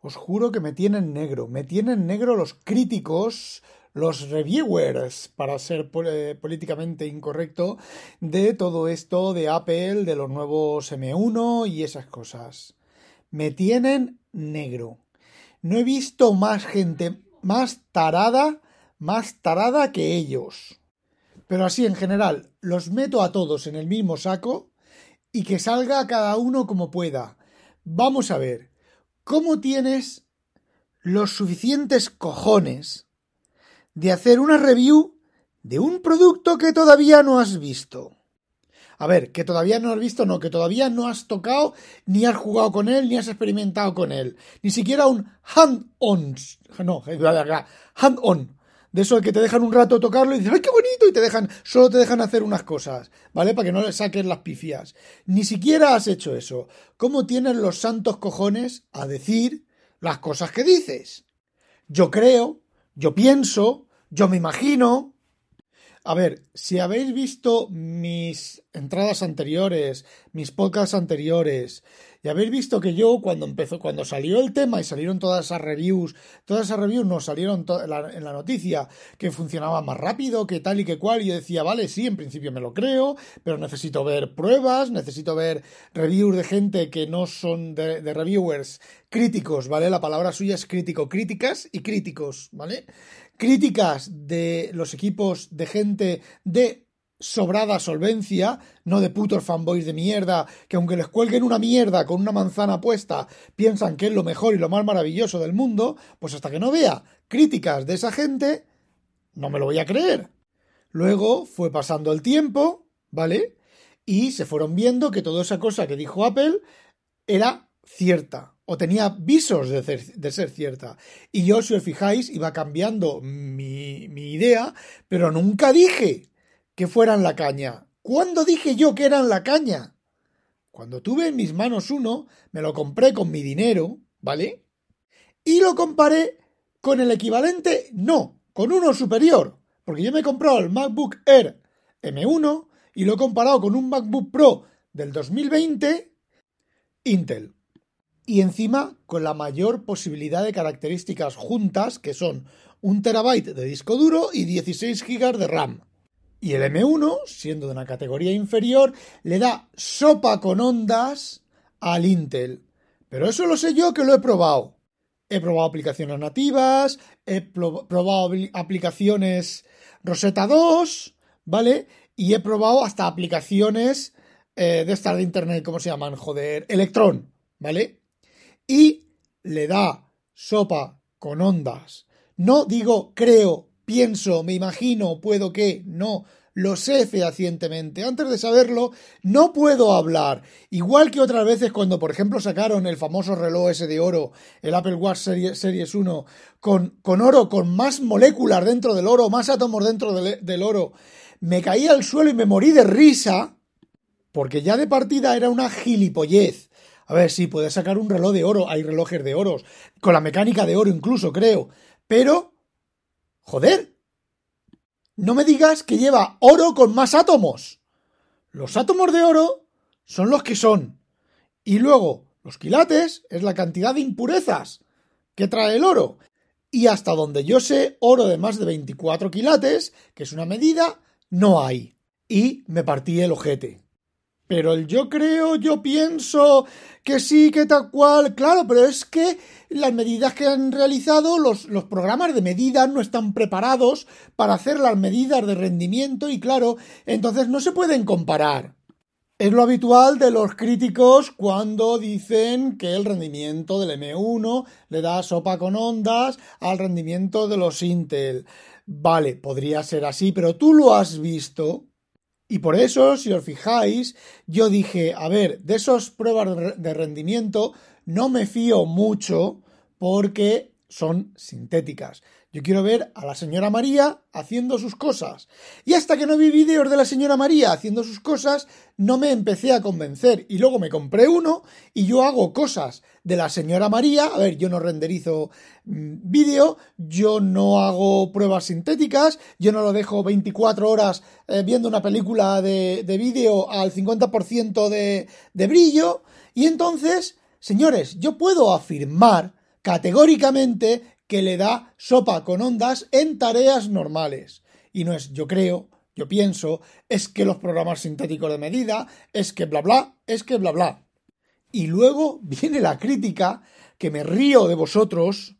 Os juro que me tienen negro. Me tienen negro los críticos, los reviewers, para ser eh, políticamente incorrecto, de todo esto de Apple, de los nuevos M1 y esas cosas. Me tienen negro. No he visto más gente más tarada, más tarada que ellos. Pero así en general, los meto a todos en el mismo saco y que salga cada uno como pueda. Vamos a ver, ¿cómo tienes los suficientes cojones de hacer una review de un producto que todavía no has visto. A ver, que todavía no has visto, no, que todavía no has tocado, ni has jugado con él, ni has experimentado con él. Ni siquiera un hand-on. No, hand-on. De eso que te dejan un rato tocarlo y dices, ¡ay, qué bonito! Y te dejan, solo te dejan hacer unas cosas, ¿vale? Para que no le saques las pifias. Ni siquiera has hecho eso. ¿Cómo tienes los santos cojones a decir las cosas que dices? Yo creo, yo pienso, yo me imagino. A ver, si habéis visto mis entradas anteriores, mis podcasts anteriores, y habéis visto que yo cuando empezó, cuando salió el tema y salieron todas esas reviews, todas esas reviews nos salieron en la noticia que funcionaba más rápido, que tal y que cual, y yo decía, vale, sí, en principio me lo creo, pero necesito ver pruebas, necesito ver reviews de gente que no son de, de reviewers críticos, ¿vale? La palabra suya es crítico, críticas y críticos, ¿vale? críticas de los equipos de gente de sobrada solvencia, no de putos fanboys de mierda, que aunque les cuelguen una mierda con una manzana puesta, piensan que es lo mejor y lo más maravilloso del mundo, pues hasta que no vea críticas de esa gente, no me lo voy a creer. Luego fue pasando el tiempo, ¿vale? Y se fueron viendo que toda esa cosa que dijo Apple era cierta o tenía visos de ser, cierta. Y yo, si os fijáis, iba cambiando mi, idea, pero nunca dije que fueran la caña. ¿Cuándo dije yo que eran la caña? Cuando tuve en mis manos uno, me lo compré con mi dinero, ¿vale? Y lo comparé con el equivalente, no, con uno superior, porque yo me he comprado el MacBook Air M1 y lo he comparado con un MacBook Pro del 2020 Intel y encima con la mayor posibilidad de características juntas que son un terabyte de disco duro y 16 GB de RAM. Y el M1, siendo de una categoría inferior, le da sopa con ondas al Intel. Pero eso lo sé yo que lo he probado. He probado aplicaciones nativas, he probado aplicaciones Rosetta 2, ¿vale? Y he probado hasta aplicaciones eh, de estas de Internet, ¿cómo se llaman? Joder, Electron, ¿vale? y le da sopa con ondas. No digo creo, pienso, me imagino, puedo que, no, lo sé fehacientemente. Antes de saberlo, no puedo hablar. Igual que otras veces cuando, por ejemplo, sacaron el famoso reloj ese de oro, el Apple Watch Series, 1, con, con, oro, con más moléculas dentro del oro, más átomos dentro del, del oro, me caí al suelo y me morí de risa, porque ya de partida era una gilipollez. A ver, sí, puedes sacar un reloj de oro, hay relojes de oros, con la mecánica de oro incluso, creo. Pero, joder, no me digas que lleva oro con más átomos. Los átomos de oro son los que son. Y luego, los quilates es la cantidad de impurezas que trae el oro. Y hasta donde yo sé, oro de más de 24 quilates, que es una medida, no hay. Y me partí el ojete. Pero el yo creo, yo pienso que sí, que tal cual, claro, pero es que las medidas que han realizado, los, los programas de medidas no están preparados para hacer las medidas de rendimiento y claro, entonces no se pueden comparar. Es lo habitual de los críticos cuando dicen que el rendimiento del M1 le da sopa con ondas al rendimiento de los Intel. Vale, podría ser así, pero tú lo has visto. Y por eso, si os fijáis, yo dije, a ver, de esas pruebas de rendimiento no me fío mucho porque son sintéticas. Yo quiero ver a la señora María haciendo sus cosas. Y hasta que no vi vídeos de la señora María haciendo sus cosas, no me empecé a convencer. Y luego me compré uno y yo hago cosas de la señora María. A ver, yo no renderizo mm, vídeo, yo no hago pruebas sintéticas, yo no lo dejo 24 horas eh, viendo una película de, de vídeo al 50% de, de brillo. Y entonces, señores, yo puedo afirmar categóricamente que le da sopa con ondas en tareas normales. Y no es yo creo, yo pienso, es que los programas sintéticos de medida, es que bla bla, es que bla bla. Y luego viene la crítica, que me río de vosotros,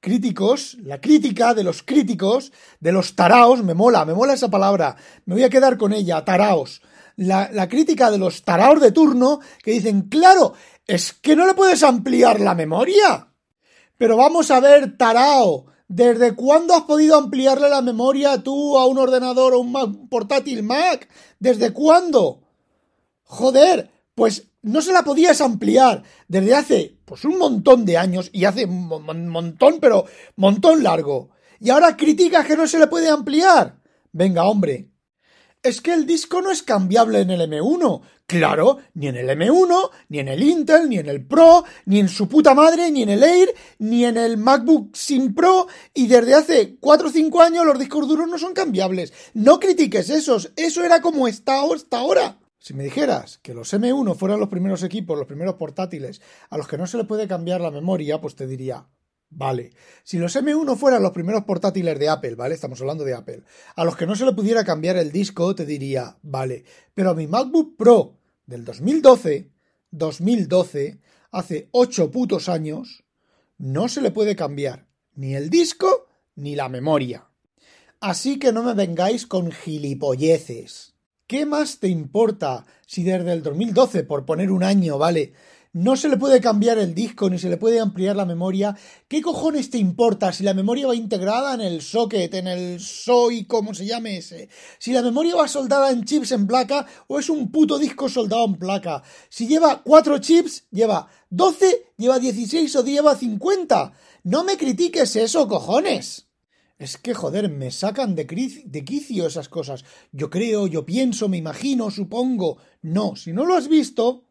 críticos, la crítica de los críticos, de los taraos, me mola, me mola esa palabra, me voy a quedar con ella, taraos. La, la crítica de los taraos de turno que dicen, claro, es que no le puedes ampliar la memoria. Pero vamos a ver, tarao, ¿desde cuándo has podido ampliarle la memoria tú a un ordenador o un portátil Mac? ¿Desde cuándo? Joder, pues no se la podías ampliar desde hace pues un montón de años y hace un montón, pero montón largo. Y ahora criticas que no se le puede ampliar. Venga, hombre. Es que el disco no es cambiable en el M1. Claro, ni en el M1, ni en el Intel, ni en el Pro, ni en su puta madre, ni en el Air, ni en el MacBook sin Pro, y desde hace 4 o 5 años los discos duros no son cambiables. No critiques esos, eso era como está hasta ahora. Si me dijeras que los M1 fueran los primeros equipos, los primeros portátiles, a los que no se le puede cambiar la memoria, pues te diría, vale. Si los M1 fueran los primeros portátiles de Apple, ¿vale? Estamos hablando de Apple, a los que no se le pudiera cambiar el disco, te diría, vale. Pero a mi MacBook Pro del 2012, 2012, hace 8 putos años, no se le puede cambiar ni el disco ni la memoria. Así que no me vengáis con gilipolleces. ¿Qué más te importa si desde el 2012, por poner un año, ¿vale? No se le puede cambiar el disco ni se le puede ampliar la memoria. ¿Qué cojones te importa si la memoria va integrada en el socket, en el SOI, como se llame ese? Si la memoria va soldada en chips en placa o es un puto disco soldado en placa. Si lleva cuatro chips, lleva 12, lleva 16 o lleva 50. No me critiques eso, cojones. Es que, joder, me sacan de quicio esas cosas. Yo creo, yo pienso, me imagino, supongo. No, si no lo has visto,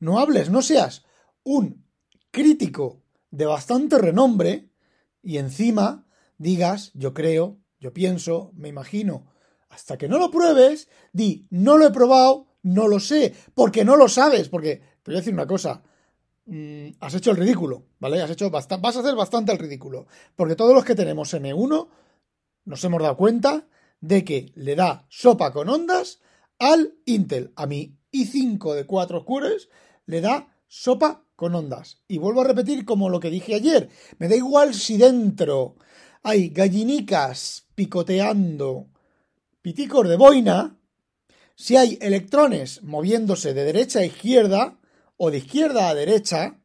no hables, no seas un crítico de bastante renombre y encima digas, yo creo, yo pienso, me imagino. Hasta que no lo pruebes, di, no lo he probado, no lo sé, porque no lo sabes, porque te voy a decir una cosa, Mm, has hecho el ridículo, ¿vale? Has hecho vas a hacer bastante el ridículo. Porque todos los que tenemos M1 nos hemos dado cuenta de que le da sopa con ondas al Intel. A mi i5 de 4 cores le da sopa con ondas. Y vuelvo a repetir como lo que dije ayer. Me da igual si dentro hay gallinicas picoteando piticos de boina, si hay electrones moviéndose de derecha a izquierda, o de izquierda a derecha,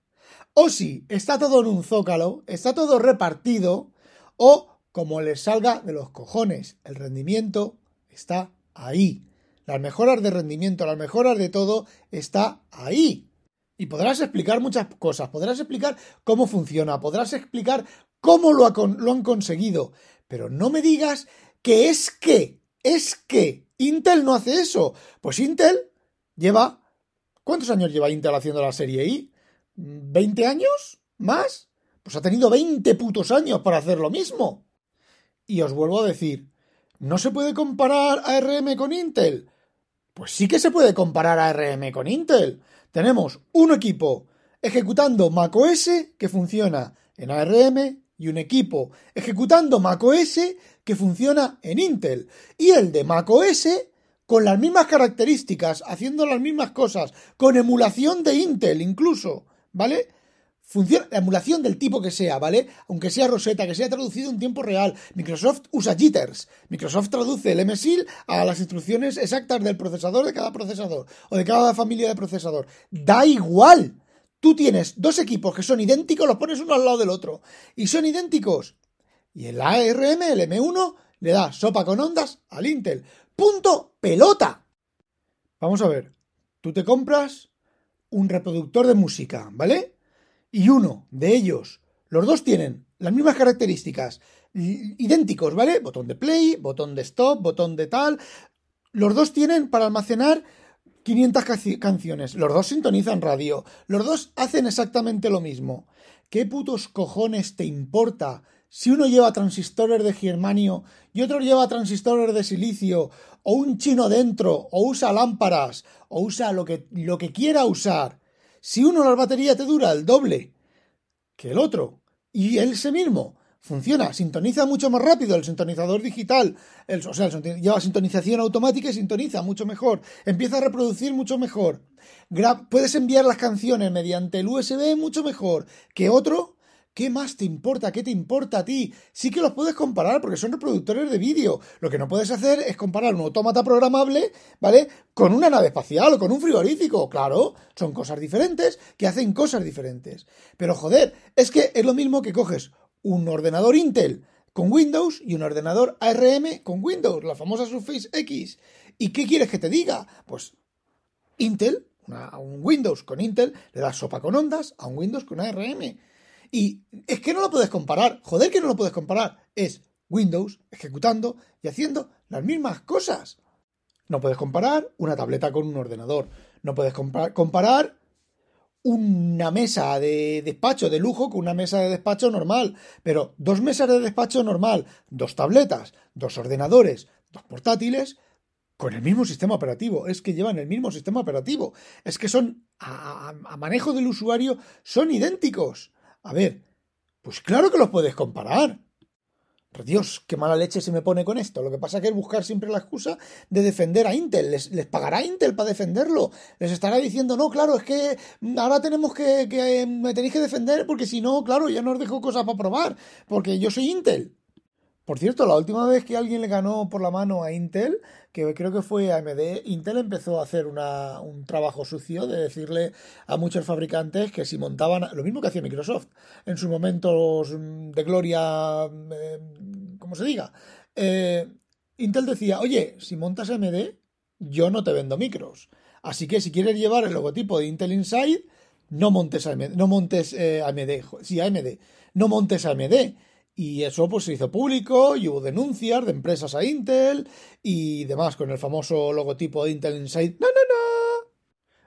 o si está todo en un zócalo, está todo repartido, o como les salga de los cojones. El rendimiento está ahí. Las mejoras de rendimiento, las mejoras de todo está ahí. Y podrás explicar muchas cosas, podrás explicar cómo funciona, podrás explicar cómo lo, lo han conseguido, pero no me digas que es que, es que Intel no hace eso. Pues Intel lleva ¿Cuántos años lleva Intel haciendo la serie I? ¿20 años? ¿Más? Pues ha tenido 20 putos años para hacer lo mismo. Y os vuelvo a decir, ¿no se puede comparar ARM con Intel? Pues sí que se puede comparar ARM con Intel. Tenemos un equipo ejecutando macOS que funciona en ARM y un equipo ejecutando macOS que funciona en Intel. Y el de macOS con las mismas características, haciendo las mismas cosas, con emulación de Intel incluso, ¿vale? Funciona, la emulación del tipo que sea, ¿vale? Aunque sea Rosetta, que sea traducido en tiempo real. Microsoft usa jitters. Microsoft traduce el MSIL a las instrucciones exactas del procesador de cada procesador o de cada familia de procesador. Da igual. Tú tienes dos equipos que son idénticos, los pones uno al lado del otro. Y son idénticos. Y el ARM, el M1, le da sopa con ondas al Intel. Punto pelota. Vamos a ver, tú te compras un reproductor de música, ¿vale? Y uno de ellos, los dos tienen las mismas características, idénticos, ¿vale? Botón de play, botón de stop, botón de tal. Los dos tienen para almacenar 500 canciones. Los dos sintonizan radio. Los dos hacen exactamente lo mismo. ¿Qué putos cojones te importa si uno lleva transistores de germanio y otro lleva transistores de silicio, o un chino dentro, o usa lámparas, o usa lo que, lo que quiera usar, si uno la batería te dura el doble que el otro, Y ese mismo funciona, sintoniza mucho más rápido el sintonizador digital, el, o sea, lleva sintonización automática y sintoniza mucho mejor, empieza a reproducir mucho mejor. puedes enviar las canciones mediante el USB mucho mejor que otro ¿Qué más te importa? ¿Qué te importa a ti? Sí que los puedes comparar porque son reproductores de vídeo. Lo que no puedes hacer es comparar un autómata programable, ¿vale? Con una nave espacial o con un frigorífico. Claro, son cosas diferentes que hacen cosas diferentes. Pero joder, es que es lo mismo que coges un ordenador Intel con Windows y un ordenador ARM con Windows, la famosa Surface X. ¿Y qué quieres que te diga? Pues Intel, a un Windows con Intel, le da sopa con ondas a un Windows con ARM. Y es que no lo puedes comparar. Joder que no lo puedes comparar. Es Windows ejecutando y haciendo las mismas cosas. No puedes comparar una tableta con un ordenador. No puedes comparar una mesa de despacho de lujo con una mesa de despacho normal. Pero dos mesas de despacho normal, dos tabletas, dos ordenadores, dos portátiles, con el mismo sistema operativo. Es que llevan el mismo sistema operativo. Es que son, a, a manejo del usuario, son idénticos. A ver, pues claro que los puedes comparar. Pero Dios, qué mala leche se me pone con esto. Lo que pasa es que es buscar siempre la excusa de defender a Intel. Les, pagará Intel para defenderlo. Les estará diciendo, no, claro, es que ahora tenemos que, que me tenéis que defender porque si no, claro, ya no os dejo cosas para probar. Porque yo soy Intel. Por cierto, la última vez que alguien le ganó por la mano a Intel, que creo que fue AMD, Intel empezó a hacer un trabajo sucio de decirle a muchos fabricantes que si montaban, lo mismo que hacía Microsoft en sus momentos de gloria, eh, como se diga, eh, Intel decía, oye, si montas AMD, yo no te vendo micros. Así que si quieres llevar el logotipo de Intel Inside, no montes AMD, no montes eh, AMD, sí, AMD, no montes AMD y eso pues se hizo público y hubo denuncias de empresas a Intel y demás con el famoso logotipo de Intel Inside. No, no, no.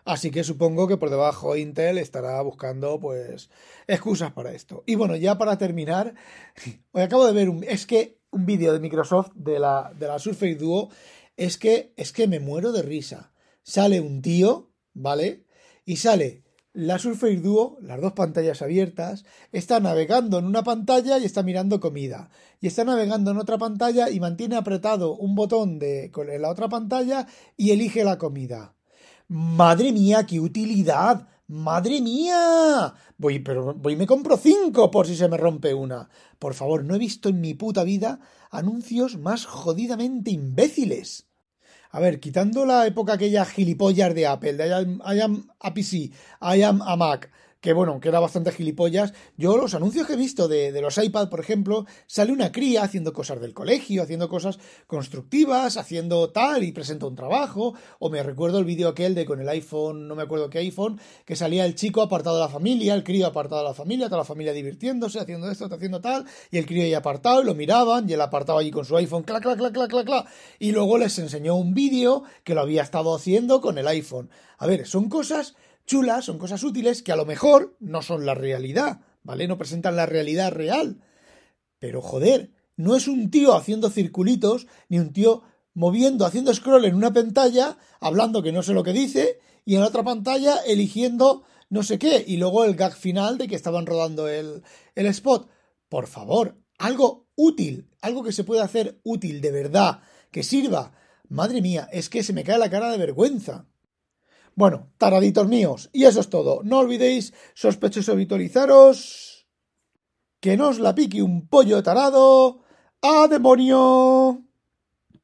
Así que supongo que por debajo Intel estará buscando pues excusas para esto. Y bueno, ya para terminar, hoy acabo de ver un es que un vídeo de Microsoft de la de la Surface Duo es que es que me muero de risa. Sale un tío, ¿vale? Y sale la Surface Duo, las dos pantallas abiertas, está navegando en una pantalla y está mirando comida. Y está navegando en otra pantalla y mantiene apretado un botón de, en la otra pantalla y elige la comida. ¡Madre mía, qué utilidad! ¡Madre mía! Voy, pero voy me compro cinco por si se me rompe una. Por favor, no he visto en mi puta vida anuncios más jodidamente imbéciles. A ver, quitando la época aquella gilipollas de Apple, de I am, a PC, I am a Mac, que bueno, que era bastante gilipollas. Yo los anuncios que he visto de, los iPad, por ejemplo, sale una cría haciendo cosas del colegio, haciendo cosas constructivas, haciendo tal y presenta un trabajo. O me recuerdo el vídeo aquel de con el iPhone, no me acuerdo qué iPhone, que salía el chico apartado de la familia, el crío apartado de la familia, toda la familia divirtiéndose, haciendo esto, haciendo tal, y el crío ahí apartado, y lo miraban, y él apartado allí con su iPhone, clac, clac, clac, clac, clac, clac. Y luego les enseñó un vídeo que lo había estado haciendo con el iPhone. A ver, son cosas chulas, son cosas útiles que a lo mejor no son la realidad, ¿vale? No presentan la realidad real. Pero joder, no es un tío haciendo circulitos, ni un tío moviendo, haciendo scroll en una pantalla, hablando que no sé lo que dice, y en la otra pantalla eligiendo no sé qué, y luego el gag final de que estaban rodando el, el spot. Por favor, algo útil, algo que se pueda hacer útil de verdad, que sirva. Madre mía, es que se me cae la cara de vergüenza. Bueno, taraditos míos, y eso es todo. No olvidéis, sospechosos, habitualizaros. Que nos la pique un pollo tarado. ¡A demonio!